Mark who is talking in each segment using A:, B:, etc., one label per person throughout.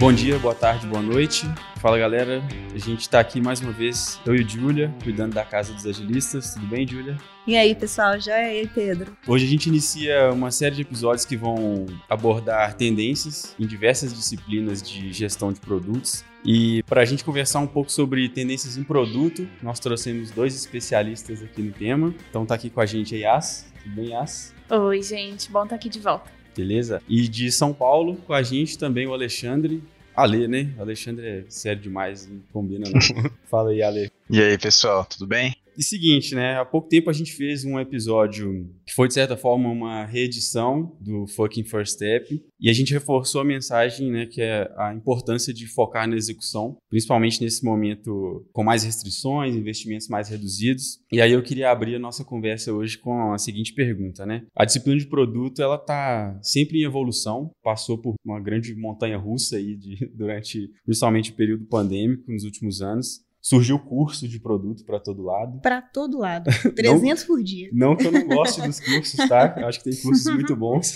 A: Bom dia, boa tarde, boa noite. Fala galera, a gente está aqui mais uma vez, eu e Júlia, cuidando da Casa dos Agilistas. Tudo bem, Júlia?
B: E aí, pessoal, já é aí, Pedro?
A: Hoje a gente inicia uma série de episódios que vão abordar tendências em diversas disciplinas de gestão de produtos. E para a gente conversar um pouco sobre tendências em produto, nós trouxemos dois especialistas aqui no tema. Então tá aqui com a gente a Yas. Tudo bem, Yas?
C: Oi, gente, bom estar tá aqui de volta.
A: Beleza? E de São Paulo, com a gente também o Alexandre. Ale, né? O Alexandre é sério demais, não combina não. Fala aí, Ale.
D: E aí, pessoal, tudo bem?
A: E seguinte, né? Há pouco tempo a gente fez um episódio que foi, de certa forma, uma reedição do Fucking First Step. E a gente reforçou a mensagem, né? Que é a importância de focar na execução, principalmente nesse momento com mais restrições, investimentos mais reduzidos. E aí eu queria abrir a nossa conversa hoje com a seguinte pergunta, né? A disciplina de produto, ela tá sempre em evolução, passou por uma grande montanha russa aí de, durante, principalmente o período pandêmico nos últimos anos. Surgiu curso de produto para todo lado.
B: Para todo lado. 300
A: não,
B: por dia.
A: Não que eu não goste dos cursos, tá? Eu acho que tem cursos muito bons.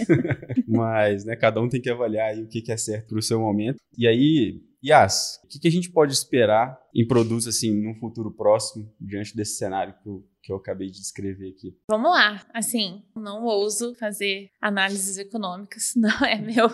A: Mas, né, cada um tem que avaliar aí o que é certo para o seu momento. E aí, Yas, o que, a gente pode esperar em produtos assim num futuro próximo, diante desse cenário que o que eu acabei de descrever aqui.
C: Vamos lá. Assim, não ouso fazer análises econômicas, não é meu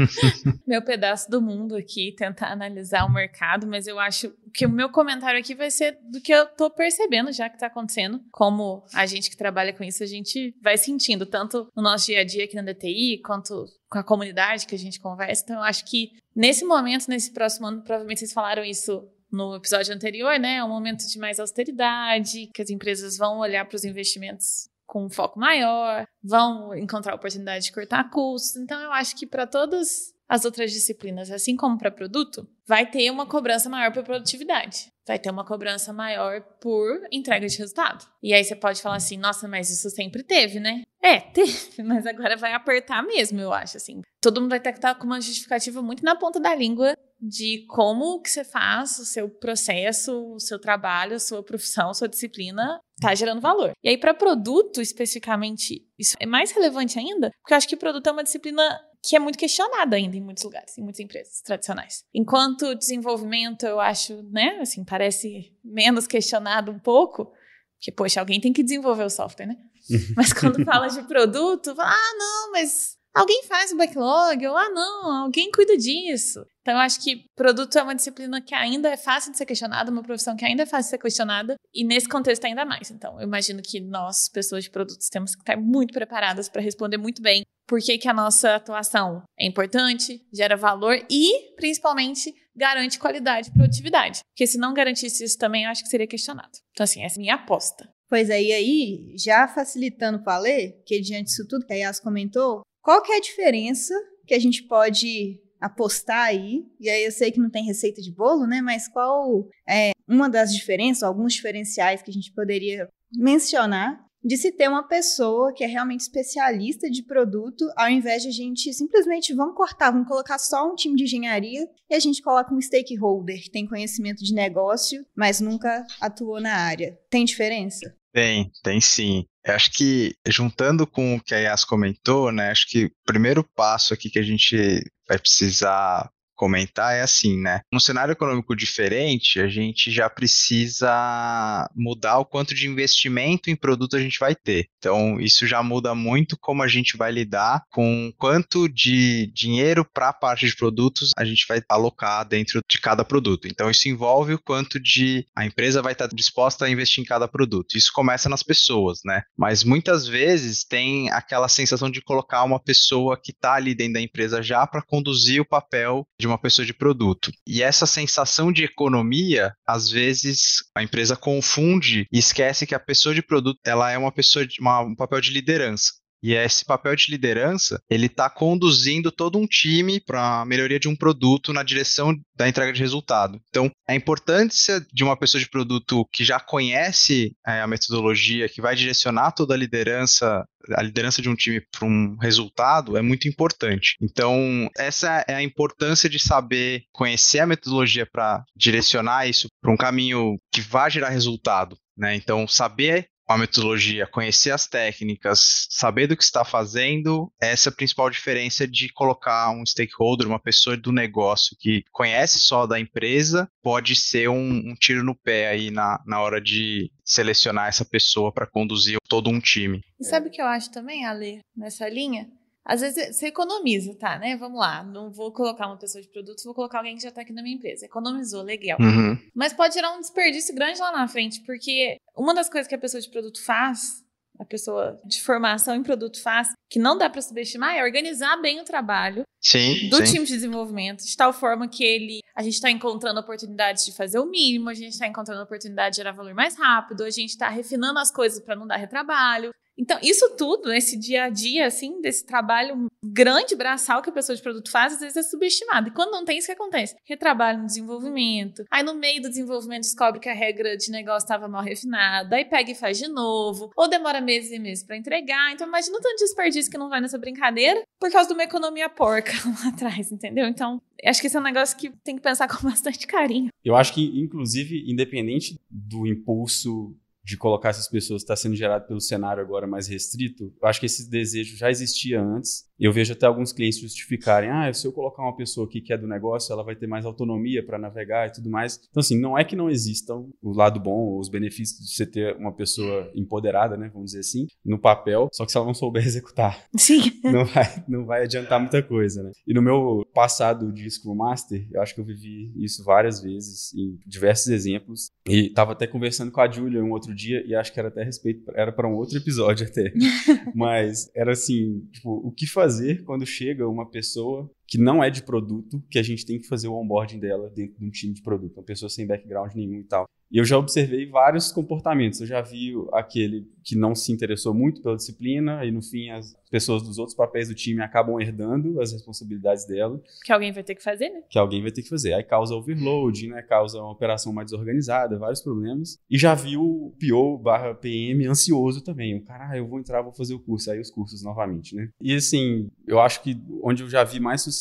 C: meu pedaço do mundo aqui tentar analisar o mercado, mas eu acho que o meu comentário aqui vai ser do que eu tô percebendo já que tá acontecendo, como a gente que trabalha com isso, a gente vai sentindo tanto no nosso dia a dia aqui na DTI, quanto com a comunidade que a gente conversa. Então, eu acho que nesse momento, nesse próximo ano, provavelmente vocês falaram isso no episódio anterior, né? É um momento de mais austeridade, que as empresas vão olhar para os investimentos com um foco maior, vão encontrar oportunidade de cortar custos. Então, eu acho que para todas as outras disciplinas, assim como para produto, vai ter uma cobrança maior por produtividade. Vai ter uma cobrança maior por entrega de resultado. E aí você pode falar assim, nossa, mas isso sempre teve, né? É, teve, mas agora vai apertar mesmo, eu acho, assim. Todo mundo vai ter que estar com uma justificativa muito na ponta da língua de como que você faz o seu processo, o seu trabalho, a sua profissão, a sua disciplina está gerando valor. E aí para produto especificamente, isso é mais relevante ainda, porque eu acho que produto é uma disciplina que é muito questionada ainda em muitos lugares, em muitas empresas tradicionais. Enquanto desenvolvimento, eu acho, né, assim, parece menos questionado um pouco, porque, poxa, alguém tem que desenvolver o software, né? Mas quando fala de produto, fala, ah, não, mas alguém faz o backlog, ou ah, não, alguém cuida disso. Então, eu acho que produto é uma disciplina que ainda é fácil de ser questionada, uma profissão que ainda é fácil de ser questionada, e nesse contexto ainda mais. Então, eu imagino que nós, pessoas de produtos, temos que estar muito preparadas para responder muito bem por que, que a nossa atuação é importante, gera valor e, principalmente, garante qualidade e produtividade. Porque se não garantisse isso também, eu acho que seria questionado. Então, assim, essa é a minha aposta.
B: Pois é, e aí, já facilitando para ler, que diante disso tudo que a Yas comentou, qual que é a diferença que a gente pode apostar aí? E aí eu sei que não tem receita de bolo, né? Mas qual é uma das diferenças, alguns diferenciais que a gente poderia mencionar de se ter uma pessoa que é realmente especialista de produto, ao invés de a gente simplesmente vamos cortar, vamos colocar só um time de engenharia e a gente coloca um stakeholder que tem conhecimento de negócio, mas nunca atuou na área. Tem diferença?
D: Tem, tem sim. Eu acho que, juntando com o que a Yas comentou, né, acho que o primeiro passo aqui que a gente vai precisar comentar é assim, né? Num cenário econômico diferente, a gente já precisa mudar o quanto de investimento em produto a gente vai ter. Então, isso já muda muito como a gente vai lidar com quanto de dinheiro para a parte de produtos a gente vai alocar dentro de cada produto. Então, isso envolve o quanto de a empresa vai estar disposta a investir em cada produto. Isso começa nas pessoas, né? Mas muitas vezes tem aquela sensação de colocar uma pessoa que está ali dentro da empresa já para conduzir o papel de uma pessoa de produto. E essa sensação de economia, às vezes a empresa confunde e esquece que a pessoa de produto ela é uma pessoa de uma, um papel de liderança. E esse papel de liderança, ele está conduzindo todo um time para a melhoria de um produto na direção da entrega de resultado. Então, a importância de uma pessoa de produto que já conhece é, a metodologia, que vai direcionar toda a liderança, a liderança de um time para um resultado, é muito importante. Então, essa é a importância de saber conhecer a metodologia para direcionar isso para um caminho que vai gerar resultado. Né? Então, saber uma metodologia, conhecer as técnicas, saber do que está fazendo, essa é a principal diferença de colocar um stakeholder, uma pessoa do negócio que conhece só da empresa, pode ser um, um tiro no pé aí na, na hora de selecionar essa pessoa para conduzir todo um time.
C: E sabe o que eu acho também, Ale, nessa linha? Às vezes você economiza, tá, né? Vamos lá, não vou colocar uma pessoa de produtos, vou colocar alguém que já tá aqui na minha empresa. Economizou, legal.
D: Uhum.
C: Mas pode gerar um desperdício grande lá na frente, porque uma das coisas que a pessoa de produto faz, a pessoa de formação em produto faz, que não dá para subestimar, é organizar bem o trabalho
D: Sim,
C: do
D: sim.
C: time de desenvolvimento, de tal forma que ele, a gente está encontrando oportunidades de fazer o mínimo, a gente está encontrando oportunidade de gerar valor mais rápido, a gente está refinando as coisas para não dar retrabalho. Então, isso tudo, esse dia a dia, assim, desse trabalho grande, braçal que a pessoa de produto faz, às vezes é subestimado. E quando não tem, isso que acontece? Retrabalho no desenvolvimento. Aí, no meio do desenvolvimento, descobre que a regra de negócio estava mal refinada. Aí, pega e faz de novo. Ou demora meses e meses para entregar. Então, imagina o tanto de desperdício que não vai nessa brincadeira por causa de uma economia porca lá atrás, entendeu? Então, acho que esse é um negócio que tem que pensar com bastante carinho.
A: Eu acho que, inclusive, independente do impulso de colocar essas pessoas está sendo gerado pelo cenário agora mais restrito, eu acho que esse desejo já existia antes. Eu vejo até alguns clientes justificarem: ah, se eu colocar uma pessoa aqui que é do negócio, ela vai ter mais autonomia para navegar e tudo mais. Então, assim, não é que não existam o lado bom, os benefícios de você ter uma pessoa empoderada, né, vamos dizer assim, no papel, só que se ela não souber executar,
C: Sim.
A: não vai, não vai adiantar muita coisa, né? E no meu passado de Scrum Master, eu acho que eu vivi isso várias vezes, em diversos exemplos. E tava até conversando com a Julia um outro dia, e acho que era até respeito, era para um outro episódio até. Mas era assim, tipo, o que fazer quando chega uma pessoa que não é de produto, que a gente tem que fazer o onboarding dela dentro de um time de produto, uma pessoa sem background nenhum e tal. E eu já observei vários comportamentos. Eu já vi aquele que não se interessou muito pela disciplina e no fim as pessoas dos outros papéis do time acabam herdando as responsabilidades dela,
C: Que alguém vai ter que fazer, né?
A: que alguém vai ter que fazer. Aí causa overload, né? Causa uma operação mais desorganizada, vários problemas. E já vi o PO barra PM ansioso também. O cara, ah, eu vou entrar, vou fazer o curso. Aí os cursos novamente, né? E assim, eu acho que onde eu já vi mais sucesso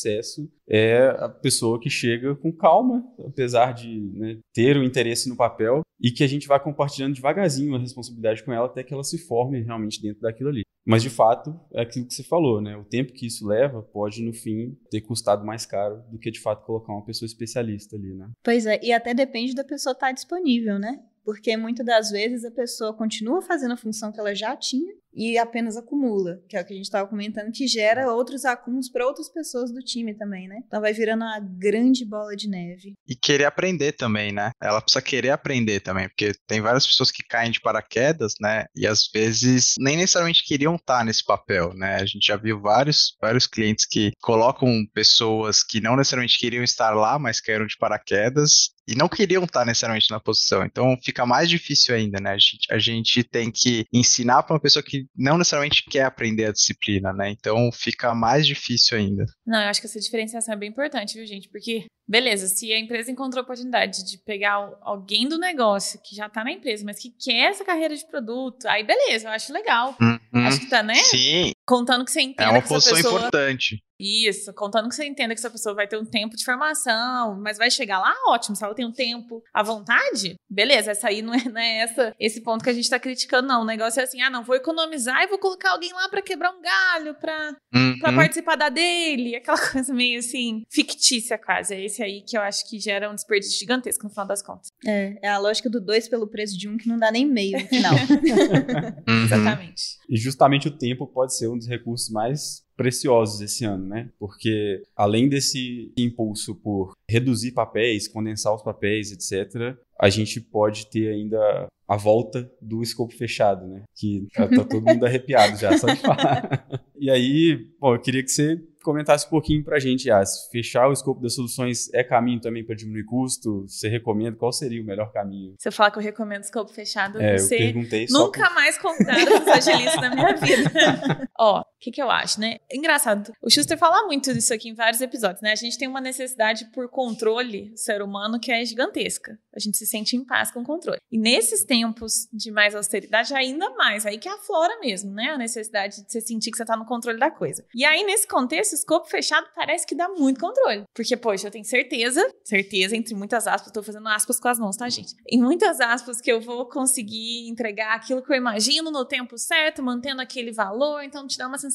A: é a pessoa que chega com calma, apesar de né, ter o interesse no papel, e que a gente vai compartilhando devagarzinho a responsabilidade com ela até que ela se forme realmente dentro daquilo ali. Mas de fato, é aquilo que você falou, né? O tempo que isso leva pode, no fim, ter custado mais caro do que de fato colocar uma pessoa especialista ali, né?
B: Pois é, e até depende da pessoa estar disponível, né? Porque muitas das vezes a pessoa continua fazendo a função que ela já tinha e apenas acumula, que é o que a gente estava comentando, que gera outros acúmulos para outras pessoas do time também, né? Então vai virando uma grande bola de neve.
D: E querer aprender também, né? Ela precisa querer aprender também, porque tem várias pessoas que caem de paraquedas, né? E às vezes nem necessariamente queriam estar nesse papel, né? A gente já viu vários, vários clientes que colocam pessoas que não necessariamente queriam estar lá, mas caíram de paraquedas e não queriam estar necessariamente na posição. Então fica mais difícil ainda, né? A gente, a gente tem que ensinar para uma pessoa que não necessariamente quer aprender a disciplina, né? Então fica mais difícil ainda.
C: Não, eu acho que essa diferenciação é bem importante, viu, gente? Porque, beleza, se a empresa encontrou a oportunidade de pegar al- alguém do negócio que já tá na empresa, mas que quer essa carreira de produto, aí beleza, eu acho legal.
D: Uhum.
C: Acho que tá, né?
D: Sim,
C: Contando que você
D: é
C: entenda
D: uma
C: que essa
D: posição
C: pessoa.
D: importante.
C: Isso, contando que você entenda que essa pessoa vai ter um tempo de formação, mas vai chegar lá, ótimo. Se ela tem um tempo à vontade, beleza, essa aí não é, não é essa, esse ponto que a gente tá criticando, não. O negócio é assim, ah, não, vou economizar e vou colocar alguém lá pra quebrar um galho, pra, pra
D: Uhum.
C: participar da dele, aquela coisa meio assim, fictícia quase. É esse aí que eu acho que gera um desperdício gigantesco no final das contas.
B: É, é a lógica do dois pelo preço de um que não dá nem meio no final.
D: Uhum.
C: Exatamente.
A: E justamente o tempo pode ser um dos recursos mais preciosos esse ano, né? Porque além desse impulso por reduzir papéis, condensar os papéis, etc., a gente pode ter ainda a volta do escopo fechado, né? Que tá, tá todo mundo arrepiado já, só de falar. E aí, bom, eu queria que você comentasse um pouquinho pra gente, Yas. Fechar o escopo das soluções é caminho também para diminuir custo? Você recomenda? Qual seria o melhor caminho?
C: Se eu falar que eu recomendo escopo fechado,
A: É, eu
C: você
A: perguntei
C: Nunca mais convidada para fazer agilista na minha vida. Ó, o que, que eu acho, né? Engraçado. O Schuster fala muito disso aqui em vários episódios, né? A gente tem uma necessidade por controle ser humano que é gigantesca. A gente se sente em paz com o controle. E nesses tempos de mais austeridade, ainda mais. Aí que aflora mesmo, né? A necessidade de você sentir que você tá no controle da coisa. E aí, nesse contexto, esse escopo fechado parece que dá muito controle. Porque, poxa, eu tenho certeza, certeza, entre muitas aspas, tô fazendo aspas com as mãos, tá, gente? Em muitas aspas, que eu vou conseguir entregar aquilo que eu imagino no tempo certo, mantendo aquele valor, então te dá uma sensação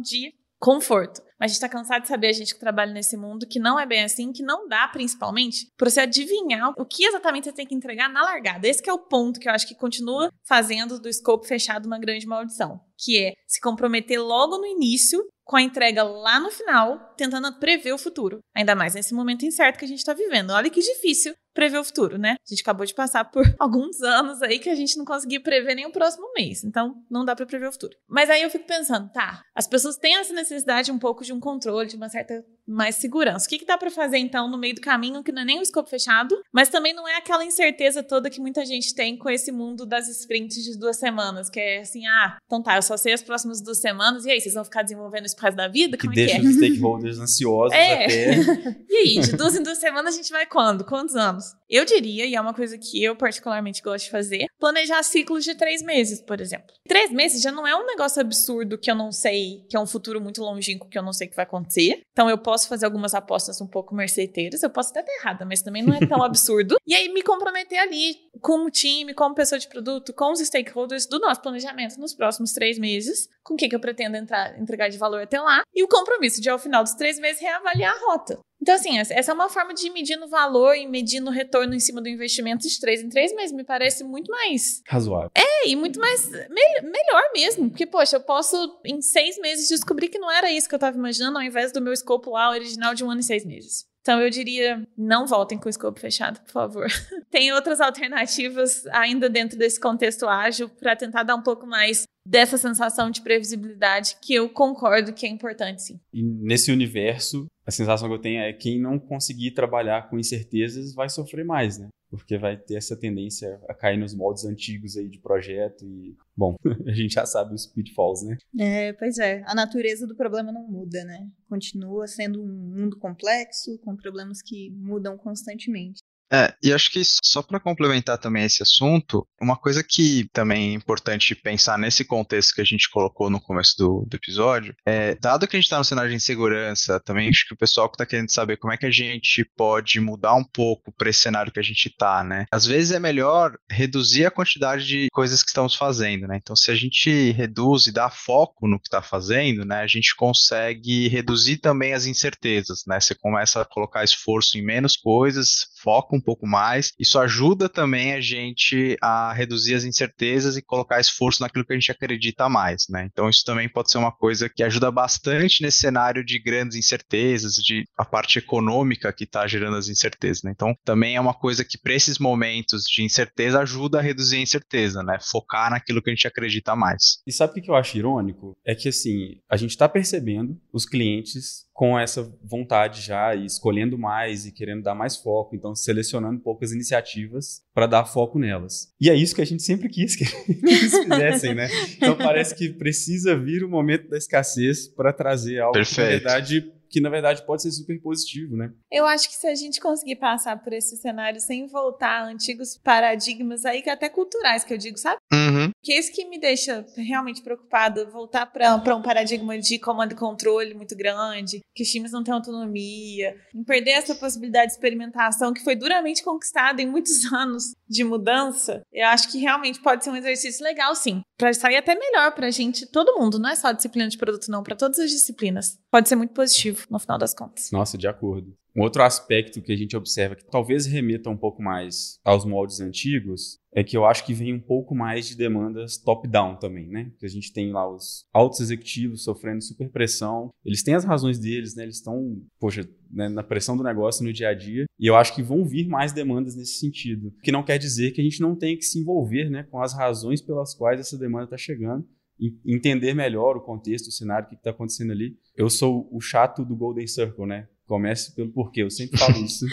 C: de conforto. Mas a gente tá cansado de saber, a gente que trabalha nesse mundo, que não é bem assim, que não dá, principalmente, para você adivinhar o que exatamente você tem que entregar na largada. Esse é o ponto que eu acho que continua fazendo do escopo fechado uma grande maldição, que é se comprometer logo no início com a entrega lá no final, tentando prever o futuro. Ainda mais nesse momento incerto que a gente está vivendo. Olha que difícil prever o futuro, né? A gente acabou de passar por alguns anos aí que a gente não conseguiu prever nem o próximo mês. Então, não dá para prever o futuro. Mas aí eu fico pensando, tá, as pessoas têm essa necessidade um pouco de um controle, de uma certa mais segurança. O que, que dá para fazer então no meio do caminho que não é nem o escopo fechado, mas também não é aquela incerteza toda que muita gente tem com esse mundo das sprints de duas semanas, que é assim, ah, então tá, eu só sei as próximas duas semanas, e aí, vocês vão ficar desenvolvendo isso pro resto da vida?
A: Que
C: Como
A: deixa
C: é que é?
A: os stakeholders ansiosos
C: É.
A: até.
C: E aí, de duas em duas semanas a gente vai quando? Quantos anos? Eu diria, e é uma coisa que eu particularmente gosto de fazer, planejar ciclos de três meses, por exemplo. Três meses já não é um negócio absurdo que eu não sei, que é um futuro muito longínquo que eu não sei o que vai acontecer. Então eu posso fazer algumas apostas um pouco merceteiras, eu posso até estar errada, mas também não é tão absurdo. E aí me comprometer ali, como time, como pessoa de produto, com os stakeholders do nosso planejamento nos próximos três meses, com o que, que eu pretendo entrar, entregar de valor até lá, e o compromisso de, ao final dos três meses, reavaliar a rota. Então, assim, essa é uma forma de ir medindo o valor e medindo o retorno em cima do investimento de três em três meses. Me parece muito mais.
A: Razoável.
C: É, e muito mais. mel- melhor mesmo. Porque, poxa, eu posso, em seis meses, descobrir que não era isso que eu tava imaginando, ao invés do meu escopo lá original de um ano e seis meses. Então, eu diria, não voltem com o escopo fechado, por favor. Tem outras alternativas ainda dentro desse contexto ágil para tentar dar um pouco mais dessa sensação de previsibilidade que eu concordo que é importante, sim.
A: E nesse universo, a sensação que eu tenho é que quem não conseguir trabalhar com incertezas vai sofrer mais, né? Porque vai ter essa tendência a cair nos moldes antigos aí de projeto e, bom, a gente já sabe os pitfalls, né?
B: É, pois é. A natureza do problema não muda, né? Continua sendo um mundo complexo, com problemas que mudam constantemente.
D: É, e acho que só para complementar também esse assunto, uma coisa que também é importante pensar nesse contexto que a gente colocou no começo do, do episódio, é, dado que a gente está no cenário de insegurança, também acho que o pessoal que está querendo saber como é que a gente pode mudar um pouco para esse cenário que a gente está, né? Às vezes é melhor reduzir a quantidade de coisas que estamos fazendo, né? Então, se a gente reduz e dá foco no que está fazendo, né, a gente consegue reduzir também as incertezas, né? Você começa a colocar esforço em menos coisas, foca um pouco mais. Isso ajuda também a gente a reduzir as incertezas e colocar esforço naquilo que a gente acredita mais, né? Então isso também pode ser uma coisa que ajuda bastante nesse cenário de grandes incertezas, de a parte econômica que está gerando as incertezas, né? Então também é uma coisa que para esses momentos de incerteza ajuda a reduzir a incerteza, né? Focar naquilo que a gente acredita mais.
A: E sabe o que eu acho irônico? É que, assim, a gente está percebendo os clientes com essa vontade já e escolhendo mais e querendo dar mais foco, então selecionando poucas iniciativas para dar foco nelas. E é isso que a gente sempre quis que eles fizessem, né? Então parece que precisa vir o momento da escassez para trazer algo que na
D: Perfeito.
A: verdade que na verdade pode ser super positivo, né?
C: Eu acho que se a gente conseguir passar por esse cenário sem voltar a antigos paradigmas aí, que até culturais, que eu digo, sabe?
D: Uhum.
C: Que é isso que me deixa realmente preocupado, voltar para um paradigma de comando e controle muito grande, que os times não têm autonomia, em perder essa possibilidade de experimentação que foi duramente conquistada em muitos anos de mudança. Eu acho que realmente pode ser um exercício legal, sim, para sair até melhor pra gente, todo mundo, não é só a disciplina de produto não, para todas as disciplinas. Pode ser muito positivo no final das contas.
A: Nossa, de acordo. Um outro aspecto que a gente observa que talvez remeta um pouco mais aos moldes antigos é que eu acho que vem um pouco mais de demandas top-down também, né? Que a gente tem lá os altos executivos sofrendo super pressão. Eles têm as razões deles, né? Eles estão, poxa, né, na pressão do negócio no dia a dia. E eu acho que vão vir mais demandas nesse sentido. O que não quer dizer que a gente não tenha que se envolver, né? Com as razões pelas quais essa demanda está chegando entender melhor o contexto, o cenário, o que está acontecendo ali. Eu sou o chato do Golden Circle, né? Comece pelo porquê, eu sempre falo isso.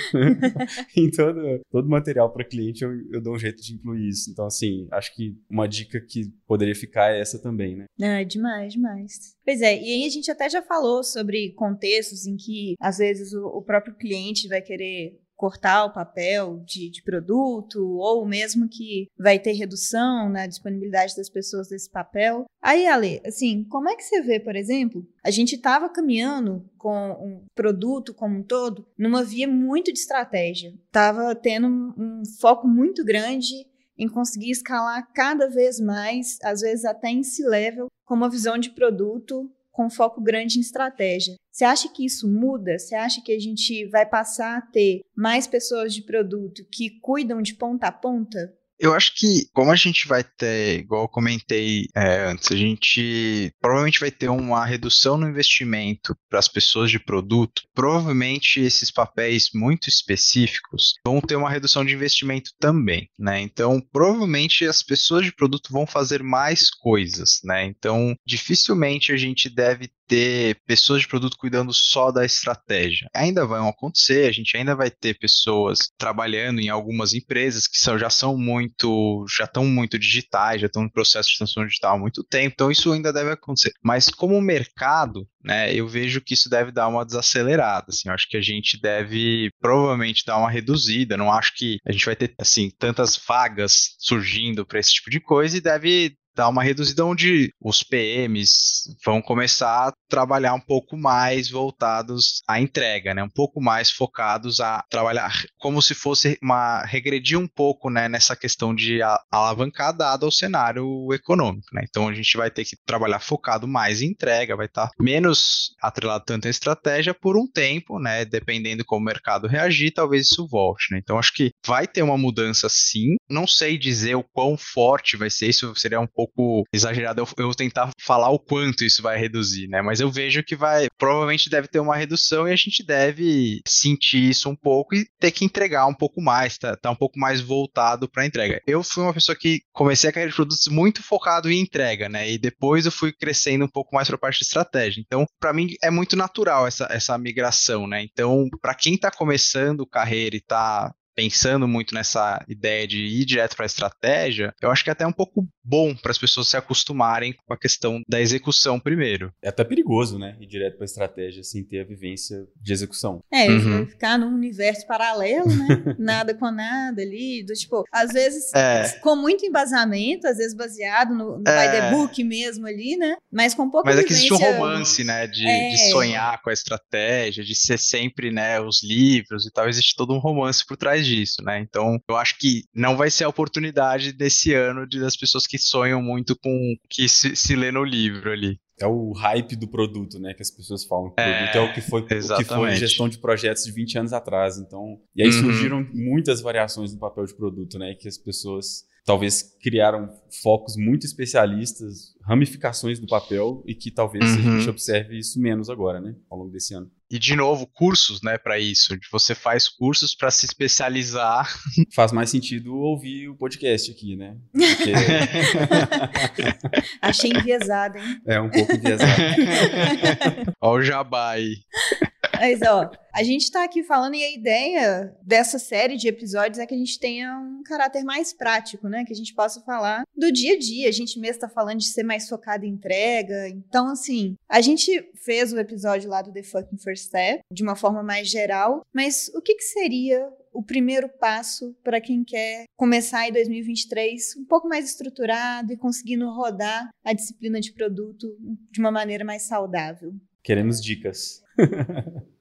A: em todo, todo material para cliente eu, eu dou um jeito de incluir isso. Então, assim, acho que uma dica que poderia ficar é essa também, né?
B: É, demais, demais. Pois é, e aí a gente até já falou sobre contextos em que, às vezes, o, o próprio cliente vai querer cortar o papel de, de, produto, ou mesmo que vai ter redução na disponibilidade das pessoas desse papel. Aí, Ale, assim, como é que você vê, por exemplo, a gente estava caminhando com um produto como um todo numa via muito de estratégia, estava tendo um, foco muito grande em conseguir escalar cada vez mais, às vezes até em C-level, com uma visão de produto com foco grande em estratégia. Você acha que isso muda? Você acha que a gente vai passar a ter mais pessoas de produto que cuidam de ponta a ponta?
D: Eu acho que, como a gente vai ter, igual eu comentei é, antes, a gente provavelmente vai ter uma redução no investimento para as pessoas de produto. Provavelmente esses papéis muito específicos vão ter uma redução de investimento também, né? Então, provavelmente as pessoas de produto vão fazer mais coisas, né? Então, dificilmente a gente deve ter pessoas de produto cuidando só da estratégia. Ainda vão acontecer, a gente ainda vai ter pessoas trabalhando em algumas empresas que são, já são muito, já estão muito digitais, já estão no processo de transformação digital há muito tempo, então isso ainda deve acontecer. Mas como mercado, né, eu vejo que isso deve dar uma desacelerada, assim, acho que a gente deve provavelmente dar uma reduzida, não acho que a gente vai ter, assim, tantas vagas surgindo para esse tipo de coisa e deve dar uma reduzida onde os PMs vão começar a trabalhar um pouco mais voltados à entrega, né? Um pouco mais focados a trabalhar como se fosse uma regredir um pouco, né, nessa questão de alavancar dado ao cenário econômico, né? Então a gente vai ter que trabalhar focado mais em entrega, vai estar menos atrelado tanto à estratégia por um tempo, né? Dependendo como o mercado reagir, talvez isso volte, né? Então acho que vai ter uma mudança sim. Não sei dizer o quão forte vai ser isso, seria um pouco exagerado eu, eu tentar falar o quanto isso vai reduzir, né? Mas eu vejo que vai, provavelmente deve ter uma redução e a gente deve sentir isso um pouco e ter que entregar um pouco mais, tá, tá um pouco mais voltado para entrega. Eu fui uma pessoa que comecei a carreira de produtos muito focado em entrega, né? E depois eu fui crescendo um pouco mais para a parte de estratégia. Então, para mim é muito natural essa, essa migração, né? Então, para quem está começando carreira e está pensando muito nessa ideia de ir direto para a estratégia, eu acho que é até um pouco bom para as pessoas se acostumarem com a questão da execução primeiro.
A: É até perigoso, né? Ir direto para a estratégia sem ter a vivência de execução.
B: É, uhum. ficar num universo paralelo, né? nada com nada ali, do tipo, às vezes é. com muito embasamento, às vezes baseado no, no é. by the book mesmo ali, né? Mas com pouca
D: Mas
B: é que
D: existe um romance, né? De, é. de sonhar com a estratégia, de ser sempre, né, os livros e tal, existe todo um romance por trás disso, né? Então, eu acho que não vai ser a oportunidade desse ano de das pessoas que sonham muito com o que se, se lê no livro ali.
A: É o hype do produto, né? Que as pessoas falam. Que o produto é, é o que foi o que foi gestão de projetos de 20 anos atrás. Então, e aí uhum. surgiram muitas variações no papel de produto, né? Que as pessoas talvez criaram focos muito especialistas, ramificações do papel e que talvez uhum. a gente observe isso menos agora, né, ao longo desse ano.
D: E de novo, cursos, né, para isso. Você faz cursos para se especializar.
A: Faz mais sentido ouvir o podcast aqui, né?
B: Porque... Achei enviesado, hein?
A: É um pouco enviesado.
D: Olha o jabá aí.
B: Mas, ó, a gente está aqui falando e a ideia dessa série de episódios é que a gente tenha um caráter mais prático, né? Que a gente possa falar do dia a dia. A gente mesmo está falando de ser mais focado em entrega. Então, assim, a gente fez o episódio lá do The Fucking First Step de uma forma mais geral, mas o que, que seria o primeiro passo para quem quer começar em 2023 um pouco mais estruturado e conseguindo rodar a disciplina de produto de uma maneira mais saudável?
A: Queremos dicas.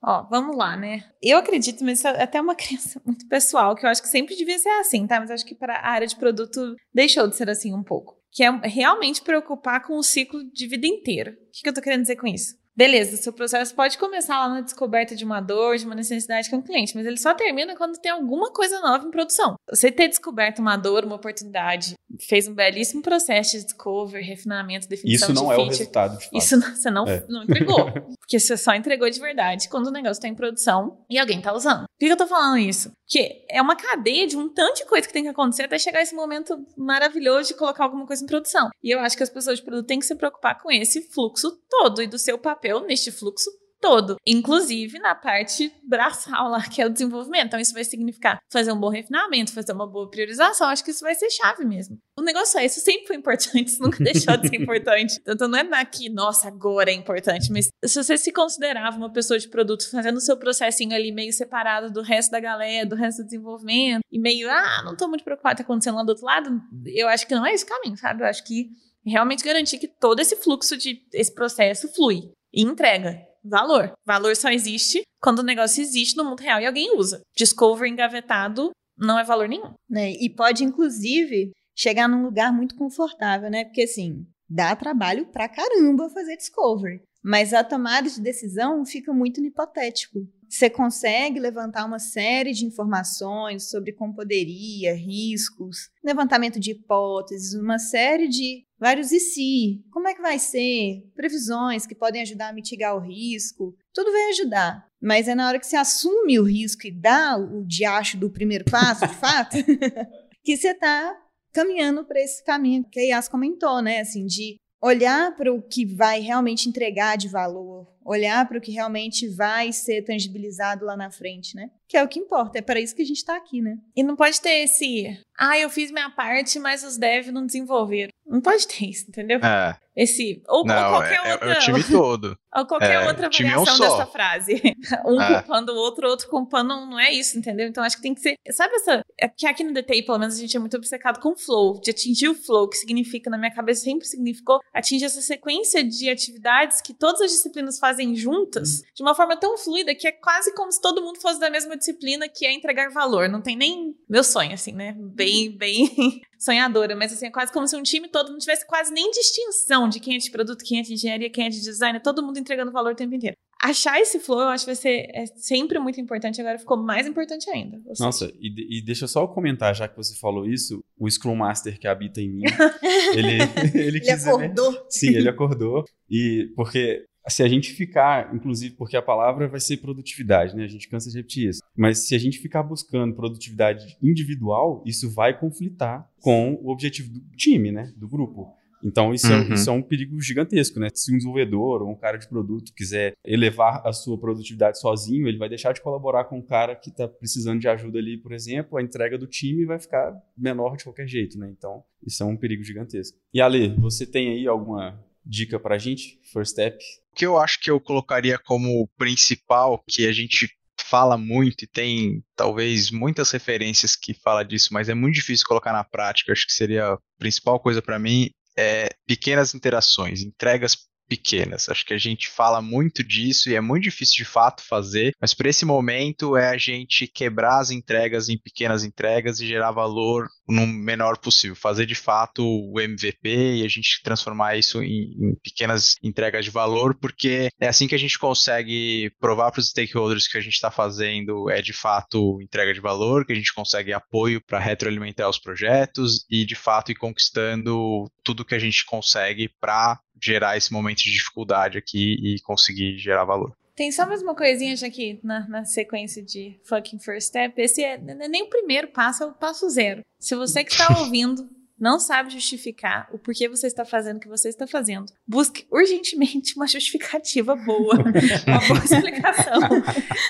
C: Ó, vamos lá, né? Eu acredito, mas isso é até uma crença muito pessoal, que eu acho que sempre devia ser assim, tá? Mas acho que para a área de produto deixou de ser assim um pouco. Que é realmente preocupar com o ciclo de vida inteiro. O que, que eu tô querendo dizer com isso? Beleza, o seu processo pode começar lá na descoberta de uma dor, de uma necessidade que é um cliente, mas ele só termina quando tem alguma coisa nova em produção. Você ter descoberto uma dor, uma oportunidade, fez um belíssimo processo de discover, refinamento, definição
A: Isso não
C: de
A: é
C: feature.
A: o resultado, de fato.
C: Isso não, você não, é. não entregou. porque você só entregou de verdade quando o negócio está em produção e alguém está usando. Por que eu tô falando isso? Porque é uma cadeia de um tanto de coisa que tem que acontecer até chegar esse momento maravilhoso de colocar alguma coisa em produção. E eu acho que as pessoas de produto têm que se preocupar com esse fluxo todo e do seu papel neste fluxo todo, inclusive na parte braçal lá, que é o desenvolvimento. Então, isso vai significar fazer um bom refinamento, fazer uma boa priorização. Acho que isso vai ser chave mesmo. O negócio é, isso sempre foi importante, isso nunca deixou de ser importante. Então, não é aqui, nossa, agora é importante, mas se você se considerava uma pessoa de produto fazendo o seu processinho ali meio separado do resto da galera, do resto do desenvolvimento, e meio, ah, não tô muito preocupado com o que tá acontecendo lá do outro lado, eu acho que não é esse caminho, sabe? Eu acho que realmente garantir que todo esse fluxo de esse processo flui e entrega valor. Valor só existe quando o negócio existe no mundo real e alguém usa. Discover engavetado não é valor nenhum.
B: Né? E pode, inclusive, chegar num lugar muito confortável, né? Porque, assim, dá trabalho pra caramba fazer discovery. Mas a tomada de decisão fica muito no hipotético. Você consegue levantar uma série de informações sobre como poderia, riscos, levantamento de hipóteses, uma série de vários e se, como é que vai ser, previsões que podem ajudar a mitigar o risco, tudo vai ajudar. Mas é na hora que você assume o risco e dá o diacho do primeiro passo, de fato, que você está caminhando para esse caminho que a Yas comentou, né? Assim, de olhar para o que vai realmente entregar de valor, olhar para o que realmente vai ser tangibilizado lá na frente, né? Que é o que importa, é para isso que a gente está aqui, né?
C: E não pode ter esse, ah, eu fiz minha parte, mas os devs não desenvolveram. Não pode ter isso, entendeu?
D: É.
C: Esse, ou,
D: Não,
C: ou qualquer
D: é,
C: outra.
D: é o time todo.
C: Ou qualquer
D: É,
C: outra
D: é um
C: variação dessa frase. Um
D: É.
C: culpando o outro, outro culpando, não, não é isso, entendeu? Então acho que tem que ser. Sabe essa. É que aqui no DTI, pelo menos, a gente é muito obcecado com flow, de atingir o flow, que significa, na minha cabeça, sempre significou atingir essa sequência de atividades que todas as disciplinas fazem juntas, de uma forma tão fluida que é quase como se todo mundo fosse da mesma disciplina, que é entregar valor. Não tem nem meu sonho, assim, né? Bem, bem sonhadora, mas assim, é quase como se um time todo não tivesse quase nem distinção de quem é de produto, quem é de engenharia, quem é de design, todo mundo entregando valor o tempo inteiro. Achar esse flow, eu acho que vai ser é sempre muito importante, agora ficou mais importante ainda.
A: Nossa, e, e deixa eu só comentar, já que você falou isso, o Scrum Master que habita em mim, ele, ele
B: Ele
A: ver-
B: acordou.
A: Sim, ele acordou. E porque se a gente ficar, inclusive porque a palavra vai ser produtividade, né? A gente cansa de repetir isso. Mas se a gente ficar buscando produtividade individual, isso vai conflitar com o objetivo do time, né? Do grupo. Então isso, é,
D: Uhum.
A: isso é um perigo gigantesco, né? Se um desenvolvedor ou um cara de produto quiser elevar a sua produtividade sozinho, ele vai deixar de colaborar com o cara que está precisando de ajuda ali, por exemplo, a entrega do time vai ficar menor de qualquer jeito, né? Então isso é um perigo gigantesco. E Ale, você tem aí alguma dica pra gente? First step?
D: O que eu acho que eu colocaria como principal, que a gente fala muito e tem talvez muitas referências que fala disso, mas é muito difícil colocar na prática. Acho que seria a principal coisa para mim é pequenas interações, entregas pequenas. Acho que a gente fala muito disso e é muito difícil de fato fazer, mas para esse momento é a gente quebrar as entregas em pequenas entregas e gerar valor no menor possível, fazer de fato o MVP e a gente transformar isso em, em pequenas entregas de valor, porque é assim que a gente consegue provar para os stakeholders que a gente está fazendo é de fato entrega de valor, que a gente consegue apoio para retroalimentar os projetos e de fato ir conquistando tudo que a gente consegue para gerar esse momento de dificuldade aqui e conseguir gerar valor.
C: Tem só mais uma coisinha, já que na, na sequência de fucking first step, esse é, não é nem o primeiro passo, é o passo zero. Se você que está ouvindo não sabe justificar o porquê você está fazendo o que você está fazendo, busque urgentemente uma justificativa boa, uma boa explicação.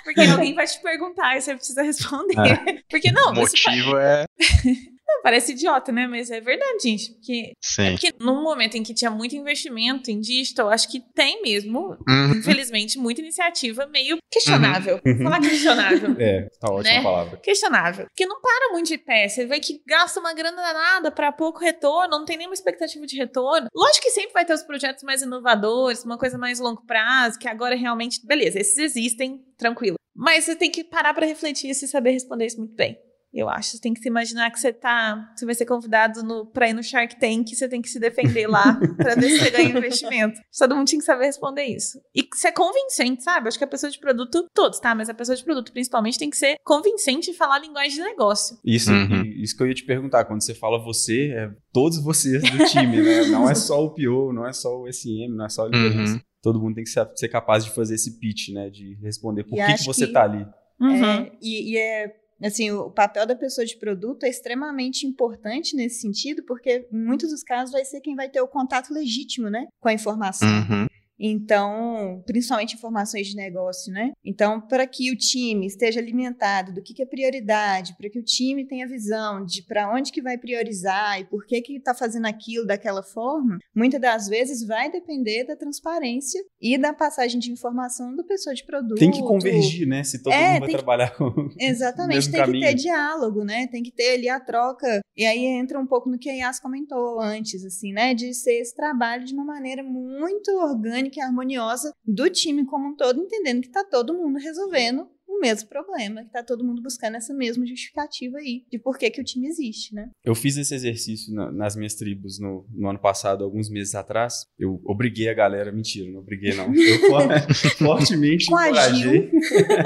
C: Porque alguém vai te perguntar e você precisa responder. Porque não,
D: o motivo é.
C: não, parece idiota, né? Mas é verdade, gente. Porque,
D: Sim.
C: porque num momento em que tinha muito investimento em digital, acho que tem mesmo
D: Uhum.
C: infelizmente, muita iniciativa meio questionável.
A: Uhum.
C: Falar questionável.
A: É, tá ótima
C: Né?
A: palavra.
C: Questionável. Porque não para muito de pé. Você vê que gasta uma grana danada para pouco retorno, não tem nenhuma expectativa de retorno. Lógico que sempre vai ter os projetos mais inovadores, uma coisa mais longo prazo, que agora realmente. Beleza, esses existem, tranquilo. Mas você tem que parar para refletir isso e saber responder isso muito bem. Eu acho. Você tem que se imaginar que você tá. Você vai ser convidado pra ir no Shark Tank, você tem que se defender lá pra ver se você ganha investimento. Todo mundo tinha que saber responder isso. E que ser convincente, sabe? Acho que a pessoa de produto, todos, tá? Mas a pessoa de produto, principalmente, tem que ser convincente e falar a linguagem de negócio.
A: Isso,
D: Uhum.
A: isso que eu ia te perguntar. Quando você fala você, é todos vocês do time, né? Não é só o PO, não é só o SM, não é só a liderança.
D: Uhum.
A: Todo mundo tem que ser, capaz de fazer esse pitch, né? De responder por
B: E
A: que, que você
B: que-
A: tá ali.
C: Uhum.
B: É, e, e é assim, o papel da pessoa de produto é extremamente importante nesse sentido, porque em muitos dos casos vai ser quem vai ter o contato legítimo, né, com a informação.
D: Uhum.
B: Então, principalmente informações de negócio, né? Então, para que o time esteja alimentado do que, que é prioridade, para que o time tenha visão de para onde que vai priorizar e por que que está fazendo aquilo daquela forma, muitas das vezes vai depender da transparência e da passagem de informação da pessoa de produto.
A: Tem que convergir, né? Se todo é, mundo vai trabalhar
B: que...
A: com
B: Exatamente, tem
A: caminho.
B: que ter diálogo, né? Tem que ter ali a troca. E aí entra um pouco no que a Yas comentou antes, assim, né? De ser esse trabalho de uma maneira muito orgânica e harmoniosa do time como um todo, entendendo que está todo mundo resolvendo o mesmo problema, que tá todo mundo buscando essa mesma justificativa aí de por que, que o time existe, né?
A: Eu fiz esse exercício na, nas minhas tribos no, no, ano passado, alguns meses atrás. Eu obriguei a galera, mentira, não obriguei não. Eu fortemente encorajei,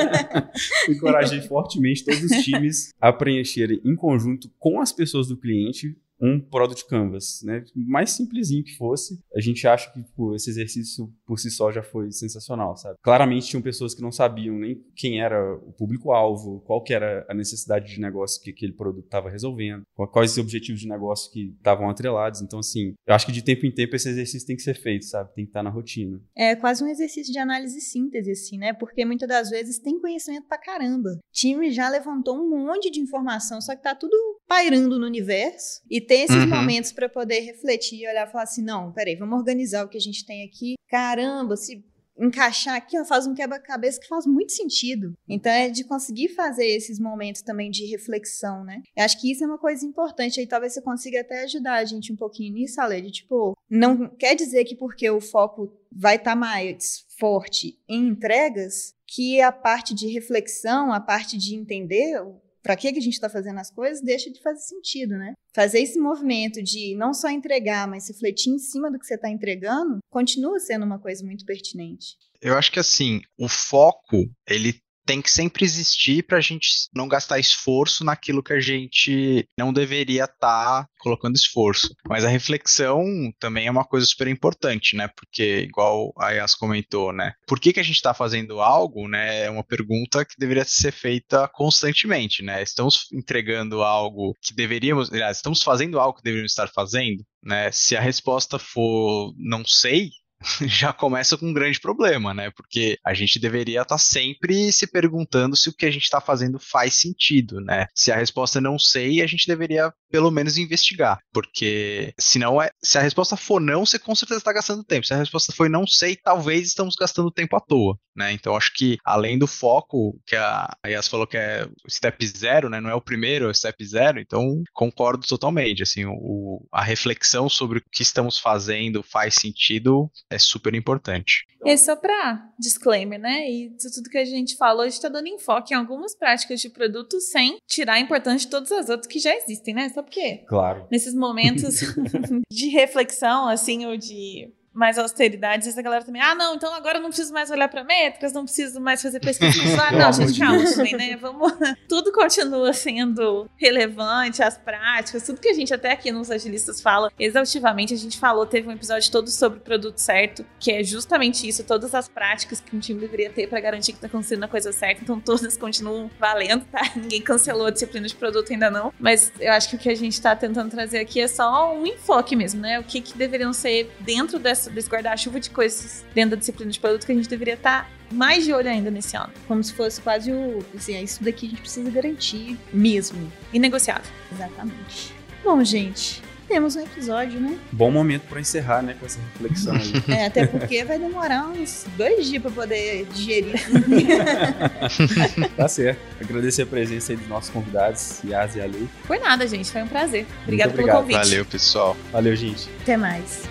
A: encorajei fortemente todos os times a preencherem em conjunto com as pessoas do cliente um Product Canvas, né? Mais simplesinho que fosse, a gente acha que tipo, esse exercício por si só já foi sensacional, sabe? Claramente tinham pessoas que não sabiam nem quem era o público-alvo, qual que era a necessidade de negócio que aquele produto estava resolvendo, quais os objetivos de negócio que estavam atrelados. Então, assim, eu acho que de tempo em tempo esse exercício tem que ser feito, sabe? Tem que estar na rotina.
B: É quase um exercício de análise e síntese, assim, né? Porque muitas das vezes tem conhecimento pra caramba. O time já levantou um monte de informação, só que tá tudo pairando no universo e ter esses uhum. momentos para poder refletir e olhar e falar assim: não, peraí, vamos organizar o que a gente tem aqui. Caramba, se encaixar aqui, ó, faz um quebra-cabeça que faz muito sentido. Então é de conseguir fazer esses momentos também de reflexão, né? Eu acho que isso é uma coisa importante aí, talvez você consiga até ajudar a gente um pouquinho nisso, Ale, de tipo, não quer dizer que porque o foco vai estar tá mais forte em entregas, que a parte de reflexão, a parte de entender para que, que a gente está fazendo as coisas, deixa de fazer sentido, né? Fazer esse movimento de não só entregar, mas refletir em cima do que você está entregando, continua sendo uma coisa muito pertinente.
D: Eu acho que assim, o foco, ele tem que sempre existir para a gente não gastar esforço naquilo que a gente não deveria estar tá colocando esforço. Mas a reflexão também é uma coisa super importante, né? Porque, igual a Yas comentou, né? Por que, que a gente está fazendo algo, né? É uma pergunta que deveria ser feita constantemente, né? Estamos entregando algo que deveríamos, aliás, estamos fazendo algo que deveríamos estar fazendo, né? Se a resposta for não sei, já começa com um grande problema, né? Porque a gente deveria estar tá sempre se perguntando se o que a gente está fazendo faz sentido, né? Se a resposta é não sei, a gente deveria pelo menos investigar, porque senão é, se a resposta for não, você com certeza está gastando tempo. Se a resposta foi não sei, talvez estamos gastando tempo à toa, né? Então acho que além do foco que a Yas falou que é step zero, né? Não é o primeiro, é o step zero. Então concordo totalmente. Assim, o, a reflexão sobre o que estamos fazendo faz sentido é super importante.
C: E só para disclaimer, né? E tudo que a gente falou, a gente está dando enfoque em algumas práticas de produto sem tirar a importância de todas as outras que já existem, né? Porque
A: claro.
C: nesses momentos de reflexão, assim, ou de mais austeridades, essa galera também, ah, não, então agora eu não preciso mais olhar para métricas, não preciso mais fazer pesquisa Ah, não, gente, calma também, né? Vamos. Tudo continua sendo relevante, as práticas, tudo que a gente até aqui nos agilistas fala exaustivamente. A gente falou, teve um episódio todo sobre o produto certo, que é justamente isso, todas as práticas que um time deveria ter para garantir que tá acontecendo a coisa certa. Então todas continuam valendo, tá? Ninguém cancelou a disciplina de produto ainda não. Mas eu acho que o que a gente tá tentando trazer aqui é só um enfoque mesmo, né? O que, que deveriam ser dentro dessa desse guarda-chuva de coisas dentro da disciplina de produto que a gente deveria estar tá mais de olho ainda nesse ano.
B: Como se fosse quase o. Assim, é isso daqui a gente precisa garantir mesmo.
C: Inegociável.
B: Exatamente. Bom, gente, temos um episódio, né?
A: Bom momento para encerrar, né, com essa reflexão aí.
B: É, até porque vai demorar uns dois dias para poder digerir.
A: tá certo. Agradecer a presença aí dos nossos convidados, Yas e Ali.
C: Foi nada, gente. Foi um prazer. Obrigado pelo convite.
D: Valeu, pessoal.
A: Valeu, gente.
B: Até mais.